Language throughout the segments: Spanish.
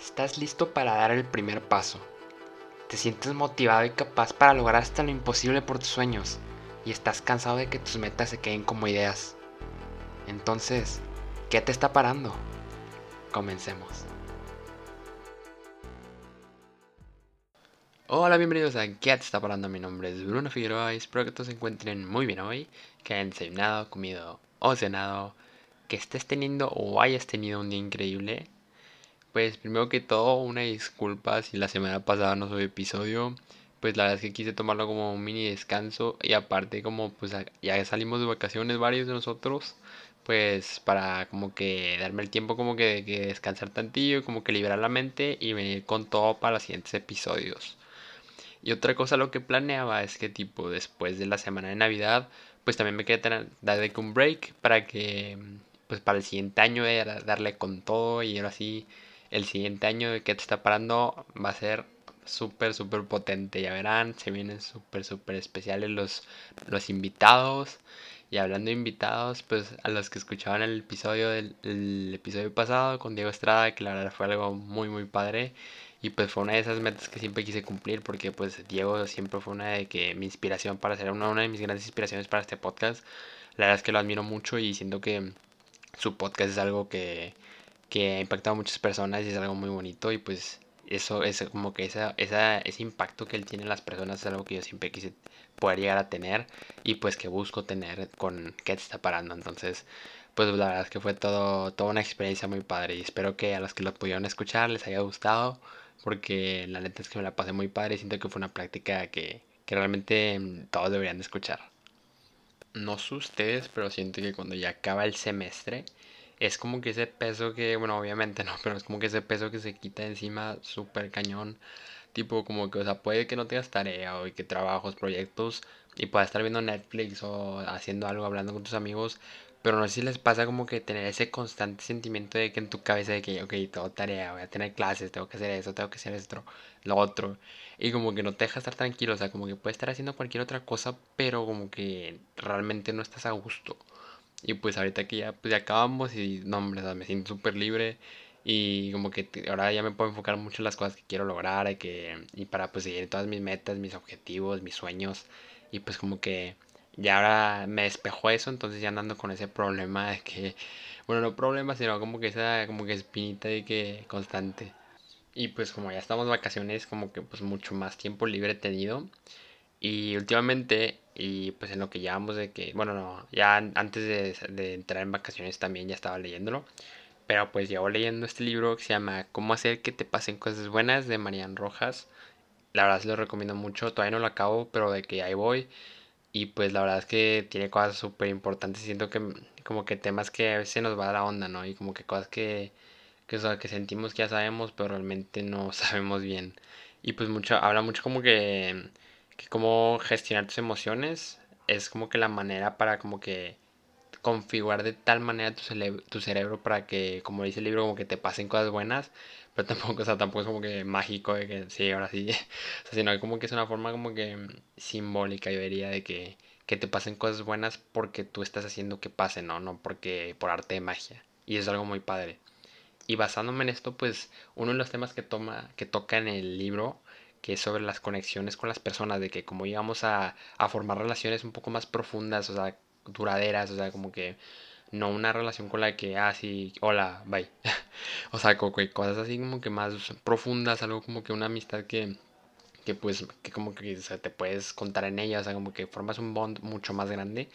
Estás listo para dar el primer paso. Te sientes motivado y capaz para lograr hasta lo imposible por tus sueños. Y estás cansado de que tus metas se queden como ideas. Entonces, ¿qué te está parando? Comencemos. Hola, bienvenidos a ¿Qué te está parando? Mi nombre es Bruno Figueroa y espero que todos se encuentren muy bien hoy, que hayan desayunado, comido o cenado, que estés teniendo o hayas tenido un día increíble pues primero que todo, una disculpa si la semana pasada no subí episodio. Pues la verdad es que quise tomarlo como un mini descanso. Y aparte como pues ya salimos de vacaciones varios de nosotros. Pues para como que darme el tiempo como que, que descansar tantillo. Como que liberar la mente y venir con todo para los siguientes episodios. Y otra cosa lo que planeaba es que tipo después de la semana de Navidad. Pues también me quedé dar un break para que pues para el siguiente año darle con todo y ahora así el siguiente año que te está parando va a ser súper, súper potente. Ya verán, se vienen súper, súper especiales los, los invitados. Y hablando de invitados, pues a los que escuchaban el episodio del el episodio pasado con Diego Estrada, que la verdad fue algo muy, muy padre. Y pues fue una de esas metas que siempre quise cumplir porque pues Diego siempre fue una de que mi inspiración para ser una, una de mis grandes inspiraciones para este podcast. La verdad es que lo admiro mucho y siento que su podcast es algo que, que ha impactado a muchas personas y es algo muy bonito y pues eso es como que esa, esa, ese impacto que él tiene en las personas es algo que yo siempre quise poder llegar a tener y pues que busco tener con qué te está parando. Entonces pues la verdad es que fue todo toda una experiencia muy padre y espero que a los que lo pudieron escuchar les haya gustado porque la neta es que me la pasé muy padre y siento que fue una práctica que, que realmente mm, todos deberían de escuchar. No sé ustedes pero siento que cuando ya acaba el semestre es como que ese peso que, bueno, obviamente no, pero es como que ese peso que se quita encima súper cañón. Tipo, como que, o sea, puede que no tengas tarea o que trabajos, proyectos y puedas estar viendo Netflix o haciendo algo, hablando con tus amigos. Pero no sé si les pasa como que tener ese constante sentimiento de que en tu cabeza de que, ok, tengo tarea, voy a tener clases, tengo que hacer eso, tengo que hacer esto, lo otro. Y como que no te deja estar tranquilo, o sea, como que puedes estar haciendo cualquier otra cosa, pero como que realmente no estás a gusto. Y pues ahorita que ya, pues ya acabamos y no, hombre, me siento súper libre y como que ahora ya me puedo enfocar mucho en las cosas que quiero lograr y, que, y para pues seguir todas mis metas, mis objetivos, mis sueños y pues como que ya ahora me despejó eso, entonces ya andando con ese problema de que, bueno, no problema, sino como que esa como que espinita de que constante. Y pues como ya estamos vacaciones, como que pues mucho más tiempo libre he tenido. Y últimamente y pues en lo que llevamos de que, bueno, no, ya antes de, entrar en vacaciones también ya estaba leyéndolo. Pero pues llevo leyendo este libro que se llama Cómo hacer que te pasen cosas buenas de Marian Rojas. La verdad se lo recomiendo mucho, todavía no lo acabo, pero de que ahí voy. Y pues la verdad es que tiene cosas súper importantes. Siento que como que temas que a veces nos va a la onda, ¿no? Y como que cosas que, que, que sentimos que ya sabemos, pero realmente no sabemos bien. Y pues mucho, habla mucho como que que cómo gestionar tus emociones es como que la manera para como que configurar de tal manera tu, tu cerebro para que, como dice el libro, como que te pasen cosas buenas, pero tampoco, o sea, tampoco es como que mágico de que sí, ahora sí, o sea, sino como que es una forma como que simbólica, yo diría, de que, que te pasen cosas buenas porque tú estás haciendo que pasen, ¿no? No porque por arte de magia. Y es algo muy padre. Y basándome en esto, pues uno de los temas que toma, que toca en el libro que es sobre las conexiones con las personas, de que como íbamos a, a formar relaciones un poco más profundas, o sea, duraderas, o sea, como que no una relación con la que, ah, sí, hola, bye. o sea, como cosas así como que más profundas, algo como que una amistad que, que pues, que como que te puedes contar en ella, o sea, como que formas un bond mucho más grande.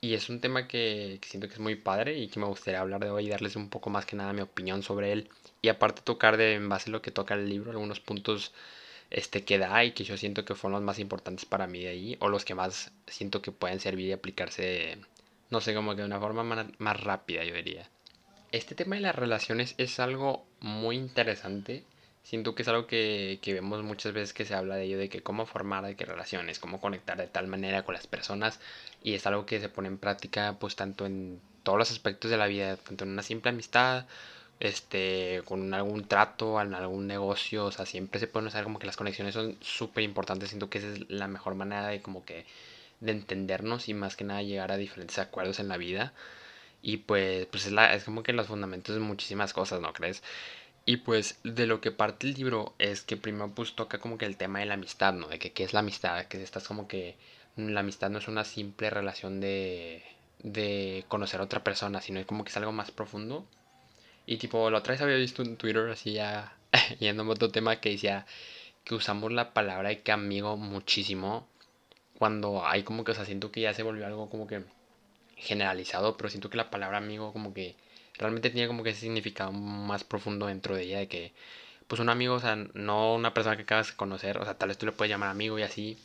Y es un tema que, que, siento que es muy padre y que me gustaría hablar de hoy y darles un poco más que nada mi opinión sobre él. Y aparte tocar de, en base a lo que toca el libro, algunos puntos este, que da y que yo siento que fueron los más importantes para mí de ahí, o los que más siento que pueden servir y aplicarse, no sé, como que de una forma más, rápida, yo diría. Este tema de las relaciones es algo muy interesante. Siento que es algo que, que, vemos muchas veces que se habla de ello, de que cómo formar de qué relaciones, cómo conectar de tal manera con las personas. Y es algo que se pone en práctica pues tanto en todos los aspectos de la vida, tanto en una simple amistad este, con algún trato, algún negocio, o sea, siempre se pueden usar como que las conexiones son súper importantes, siento que esa es la mejor manera de como que de entendernos y más que nada llegar a diferentes acuerdos en la vida y pues, pues es, la, es como que los fundamentos de muchísimas cosas, ¿no crees? Y pues de lo que parte el libro es que primero pues toca como que el tema de la amistad, ¿no? De que qué es la amistad, que estás como que la amistad no es una simple relación de, de conocer a otra persona, sino es como que es algo más profundo. Y tipo, la otra vez había visto en Twitter así ya yendo a otro tema que decía que usamos la palabra de que amigo muchísimo cuando hay como que, o sea, siento que ya se volvió algo como que generalizado, pero siento que la palabra amigo como que realmente tiene como que ese significado más profundo dentro de ella de que pues un amigo, o sea, no una persona que acabas de conocer, o sea, tal vez tú le puedes llamar amigo y así,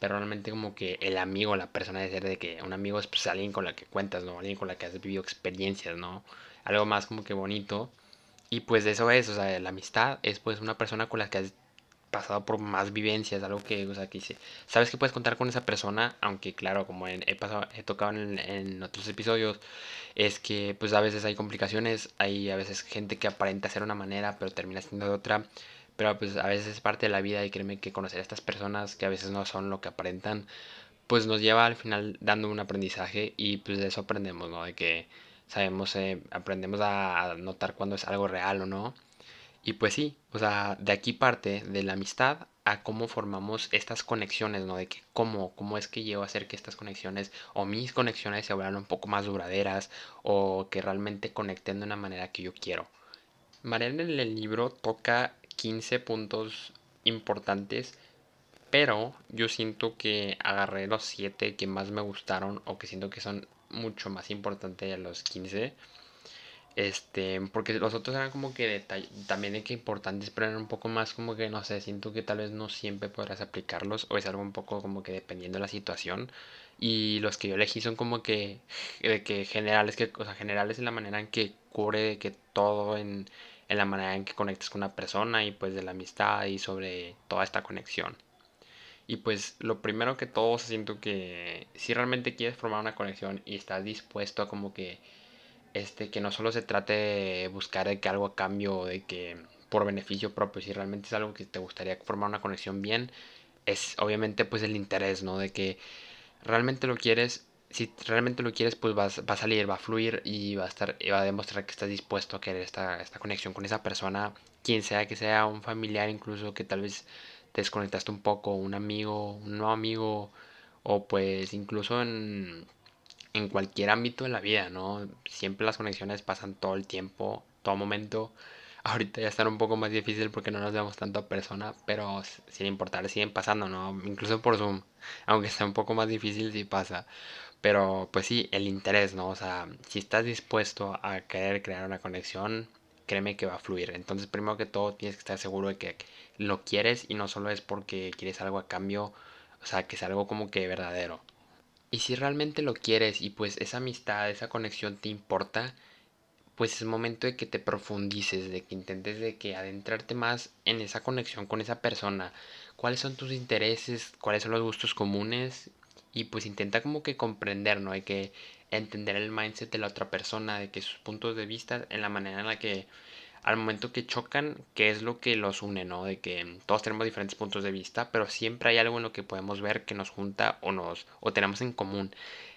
pero realmente como que el amigo, la persona de ser de que un amigo es pues alguien con la que cuentas, ¿no? Alguien con la que has vivido experiencias, ¿no? Algo más como que bonito. Y pues eso es, o sea, la amistad es pues una persona con la que has pasado por más vivencias, algo que, o sea, que sabes que puedes contar con esa persona, aunque claro, como he, pasado, he tocado en, en, otros episodios, es que pues a veces hay complicaciones, hay a veces gente que aparenta ser una manera, pero termina siendo de otra, pero pues a veces es parte de la vida y créeme que conocer a estas personas que a veces no son lo que aparentan, pues nos lleva al final dando un aprendizaje y pues de eso aprendemos, ¿no? De que sabemos, eh, aprendemos a notar cuando es algo real o no y pues sí, o sea, de aquí parte de la amistad a cómo formamos estas conexiones, ¿no? De que cómo, cómo es que llevo a hacer que estas conexiones o mis conexiones se vuelvan un poco más duraderas o que realmente conecten de una manera que yo quiero. Mariana en el libro toca 15 puntos importantes, pero yo siento que agarré los 7 que más me gustaron o que siento que son mucho más importantes de los 15 este, porque los otros eran como que también de que importantes, pero eran un poco más como que, no sé, siento que tal vez no siempre podrás aplicarlos o es algo un poco como que dependiendo de la situación. Y los que yo elegí son como que, de que generales, que, o generales en la manera en que cubre que todo en, en la manera en que conectas con una persona y pues de la amistad y sobre toda esta conexión. Y pues lo primero que todo, siento que si realmente quieres formar una conexión y estás dispuesto a como que este, que no solo se trate de buscar de que algo a cambio de que por beneficio propio, si realmente es algo que te gustaría formar una conexión bien, es obviamente pues el interés, ¿no? De que realmente lo quieres, si realmente lo quieres, pues va, va a salir, va a fluir y va a estar, va a demostrar que estás dispuesto a querer esta, esta conexión con esa persona, quien sea que sea un familiar incluso que tal vez te desconectaste un poco, un amigo, un nuevo amigo, o pues incluso en en cualquier ámbito de la vida, ¿no? Siempre las conexiones pasan todo el tiempo, todo momento. Ahorita ya están un poco más difícil porque no nos vemos tanto a persona, pero sin importar siguen pasando, ¿no? Incluso por Zoom, aunque sea un poco más difícil sí pasa. Pero pues sí, el interés, ¿no? O sea, si estás dispuesto a querer crear una conexión, créeme que va a fluir. Entonces, primero que todo, tienes que estar seguro de que lo quieres y no solo es porque quieres algo a cambio, o sea, que es algo como que verdadero. Y si realmente lo quieres y pues esa amistad, esa conexión te importa, pues es momento de que te profundices, de que intentes de que adentrarte más en esa conexión con esa persona. ¿Cuáles son tus intereses? ¿Cuáles son los gustos comunes? Y pues intenta como que comprender, ¿no? Hay que entender el mindset de la otra persona, de que sus puntos de vista, en la manera en la que al momento que chocan, qué es lo que los une, ¿no? De que todos tenemos diferentes puntos de vista, pero siempre hay algo en lo que podemos ver que nos junta o nos o tenemos en común.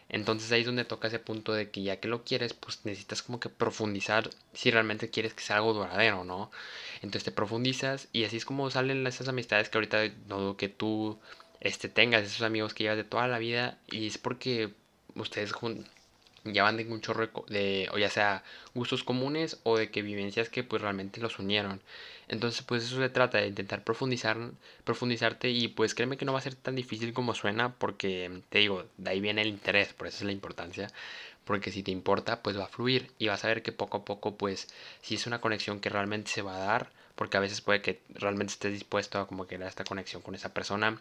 Entonces ahí es donde toca ese punto de que ya que lo quieres, pues necesitas como que profundizar si realmente quieres que sea algo duradero, ¿no? Entonces te profundizas y así es como salen esas amistades que ahorita no que tú este, tengas, esos amigos que llevas de toda la vida y es porque ustedes ya van de mucho de o ya sea gustos comunes o de que vivencias que pues realmente los unieron. Entonces pues eso se trata de intentar profundizar profundizarte y pues créeme que no va a ser tan difícil como suena porque te digo de ahí viene el interés por eso es la importancia porque si te importa pues va a fluir y vas a ver que poco a poco pues si es una conexión que realmente se va a dar porque a veces puede que realmente estés dispuesto a como que dar esta conexión con esa persona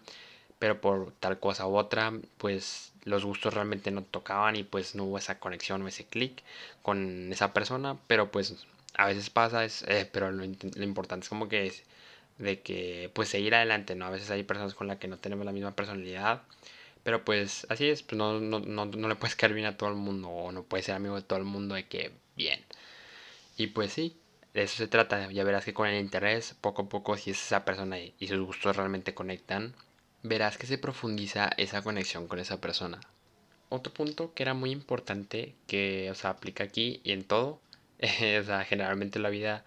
pero por tal cosa u otra, pues los gustos realmente no tocaban y pues no hubo esa conexión o ese clic con esa persona, pero pues a veces pasa, es, eh, pero lo, importante es como que es de que pues seguir adelante, ¿no? A veces hay personas con las que no tenemos la misma personalidad, pero pues así es, pues no, no, no, no le puedes caer bien a todo el mundo o no puedes ser amigo de todo el mundo de que bien. Y pues sí, de eso se trata, ya verás que con el interés, poco a poco, si es esa persona y sus gustos realmente conectan, verás que se profundiza esa conexión con esa persona. Otro punto que era muy importante, que o sea, aplica aquí y en todo, o sea, generalmente en la vida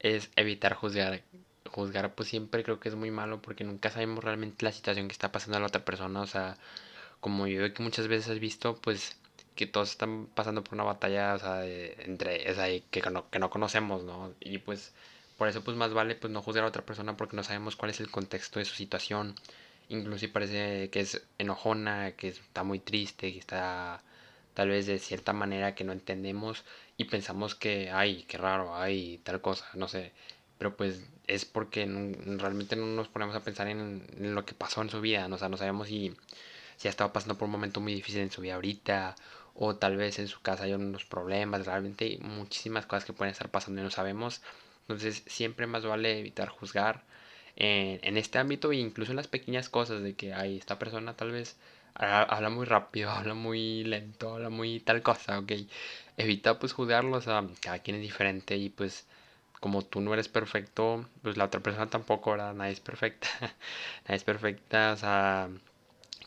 es evitar juzgar. Juzgar pues siempre creo que es muy malo porque nunca sabemos realmente la situación que está pasando a la otra persona. O sea, como yo veo que muchas veces has visto, pues que todos están pasando por una batalla, o sea, entre, esa que, no, que no conocemos, ¿no? Y pues por eso pues más vale pues no juzgar a otra persona porque no sabemos cuál es el contexto de su situación. Incluso si parece que es enojona, que está muy triste, que está tal vez de cierta manera que no entendemos y pensamos que, ay, qué raro, ay, tal cosa, no sé. Pero pues es porque realmente no nos ponemos a pensar en, lo que pasó en su vida, ¿no? o sea, no sabemos si, si ha estado pasando por un momento muy difícil en su vida ahorita o tal vez en su casa hay unos problemas, realmente hay muchísimas cosas que pueden estar pasando y no sabemos. Entonces siempre más vale evitar juzgar en, en este ámbito e incluso en las pequeñas cosas de que hay esta persona tal vez habla muy rápido, habla muy lento, habla muy tal cosa, ok. Evita pues juzgarlos, a cada quien es diferente y pues como tú no eres perfecto, pues la otra persona tampoco, ¿verdad? Nadie es perfecta, nadie es perfecta, o sea,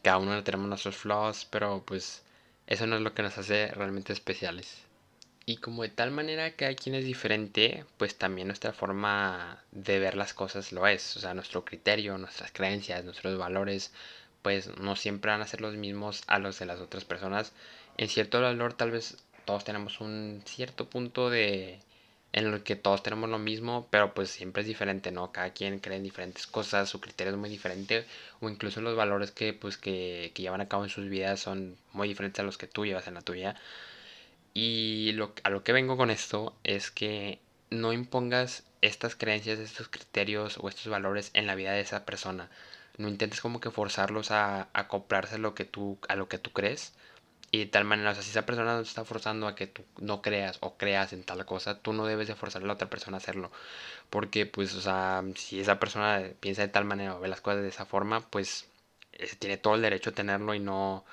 cada uno tenemos nuestros flaws, pero pues eso no es lo que nos hace realmente especiales. Y como de tal manera que hay quien es diferente, pues también nuestra forma de ver las cosas lo es. O sea, nuestro criterio, nuestras creencias, nuestros valores, pues no siempre van a ser los mismos a los de las otras personas. En cierto valor tal vez todos tenemos un cierto punto de en el que todos tenemos lo mismo, pero pues siempre es diferente, ¿no? Cada quien cree en diferentes cosas, su criterio es muy diferente, o incluso los valores que pues que, que llevan a cabo en sus vidas son muy diferentes a los que tú llevas en la tuya. Y lo, a lo que vengo con esto es que no impongas estas creencias, estos criterios o estos valores en la vida de esa persona. No intentes como que forzarlos a, acoplarse a lo que tú, a lo que tú crees y de tal manera, o sea, si esa persona no te está forzando a que tú no creas o creas en tal cosa, tú no debes de forzar a la otra persona a hacerlo. Porque, pues, o sea, si esa persona piensa de tal manera o ve las cosas de esa forma, pues tiene todo el derecho a tenerlo y no,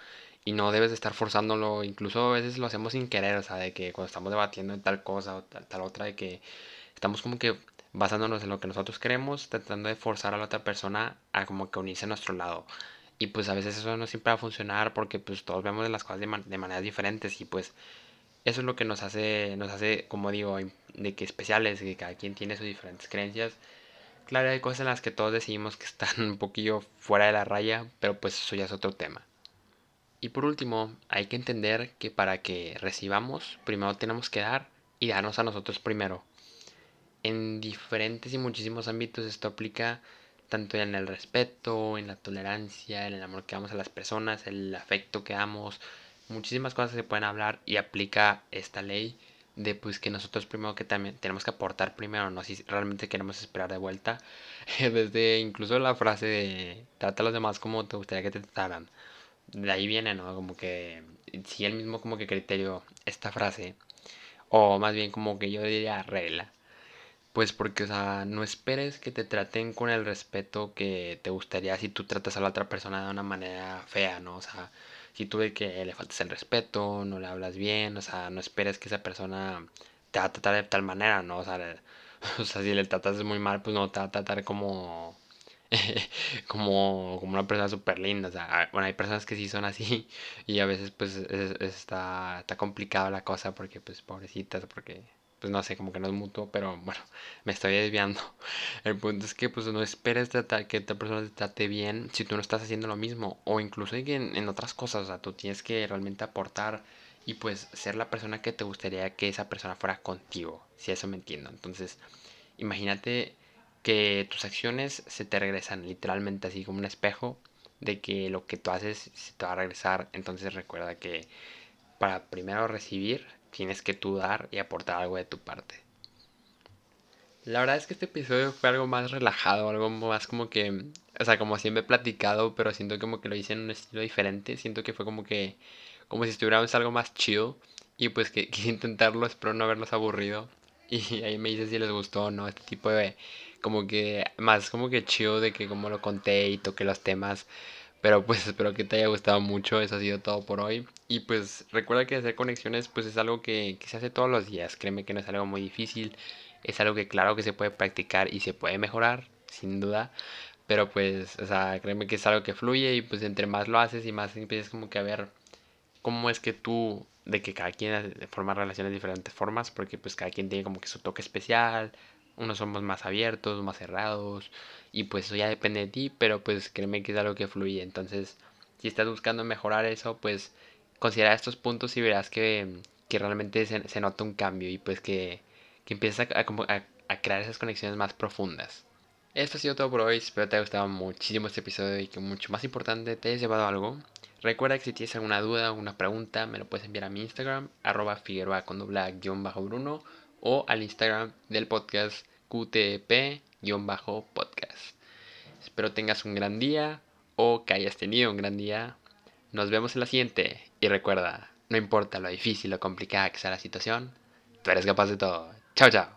y no debes de estar forzándolo. Incluso a veces lo hacemos sin querer, o sea, de que cuando estamos debatiendo en tal cosa o tal, tal otra, de que estamos como que basándonos en lo que nosotros queremos, tratando de forzar a la otra persona a como que unirse a nuestro lado. Y pues a veces eso no siempre va a funcionar porque pues todos vemos las cosas de, de maneras diferentes y pues eso es lo que nos hace, nos hace, como digo, de que especiales, que cada quien tiene sus diferentes creencias. Claro, hay cosas en las que todos decidimos que están un poquillo fuera de la raya, pero pues eso ya es otro tema. Y por último, hay que entender que para que recibamos, primero tenemos que dar y darnos a nosotros primero. En diferentes y muchísimos ámbitos esto aplica tanto en el respeto, en la tolerancia, en el amor que damos a las personas, el afecto que damos, muchísimas cosas se pueden hablar y aplica esta ley de pues que nosotros primero que también tenemos que aportar primero, no si realmente queremos esperar de vuelta, desde incluso la frase de trata a los demás como te gustaría que te trataran, de ahí viene, ¿no? Como que si el mismo como que criterio esta frase, o más bien como que yo diría regla, pues porque, o sea, no esperes que te traten con el respeto que te gustaría si tú tratas a la otra persona de una manera fea, ¿no? O sea, si tú ves que le faltas el respeto, no le hablas bien, o sea, no esperes que esa persona te va a tratar de tal manera, ¿no? O sea, o sea si le tratas muy mal, pues no te va a tratar como... como, como una persona súper linda, o sea, bueno, hay personas que sí son así y a veces pues está, está complicada la cosa porque pues pobrecitas, porque pues no sé, como que no es mutuo, pero bueno, me estoy desviando. El punto es que pues no esperes que esta persona te trate bien si tú no estás haciendo lo mismo, o incluso en, en otras cosas, o sea, tú tienes que realmente aportar y pues ser la persona que te gustaría que esa persona fuera contigo, si eso me entiendo. Entonces, imagínate que tus acciones se te regresan literalmente así como un espejo de que lo que tú haces se te va a regresar. Entonces recuerda que para primero recibir tienes que tú dar y aportar algo de tu parte. La verdad es que este episodio fue algo más relajado, algo más como que, o sea, como siempre he platicado, pero siento como que lo hice en un estilo diferente, siento que fue como que, como si estuviéramos algo más chill y pues que quise intentarlo, espero no haberlos aburrido y ahí me dice si les gustó o no este tipo de, como que, más como que chill de que como lo conté y toqué los temas, pero pues espero que te haya gustado mucho. Eso ha sido todo por hoy. Y pues recuerda que hacer conexiones pues es algo que, se hace todos los días. Créeme que no es algo muy difícil. Es algo que claro que se puede practicar y se puede mejorar, sin duda. Pero pues, o sea, créeme que es algo que fluye y pues entre más lo haces y más empiezas como que a ver cómo es que tú, de que cada quien forma relaciones de diferentes formas, porque pues cada quien tiene como que su toque especial, unos somos más abiertos, más cerrados, y pues eso ya depende de ti, pero pues créeme que es algo que fluye. Entonces, si estás buscando mejorar eso, pues considera estos puntos y verás que, que realmente se, se, nota un cambio y pues que, que empiezas a, a, a crear esas conexiones más profundas. Esto ha sido todo por hoy, espero te haya gustado muchísimo este episodio y que mucho más importante te hayas llevado algo. Recuerda que si tienes alguna duda o alguna pregunta me lo puedes enviar a mi Instagram, arroba figueroa con guion bajo bruno o al Instagram del podcast QTP-podcast. Espero tengas un gran día o que hayas tenido un gran día. Nos vemos en la siguiente y recuerda, no importa lo difícil o complicada que sea la situación, tú eres capaz de todo. Chao, chao.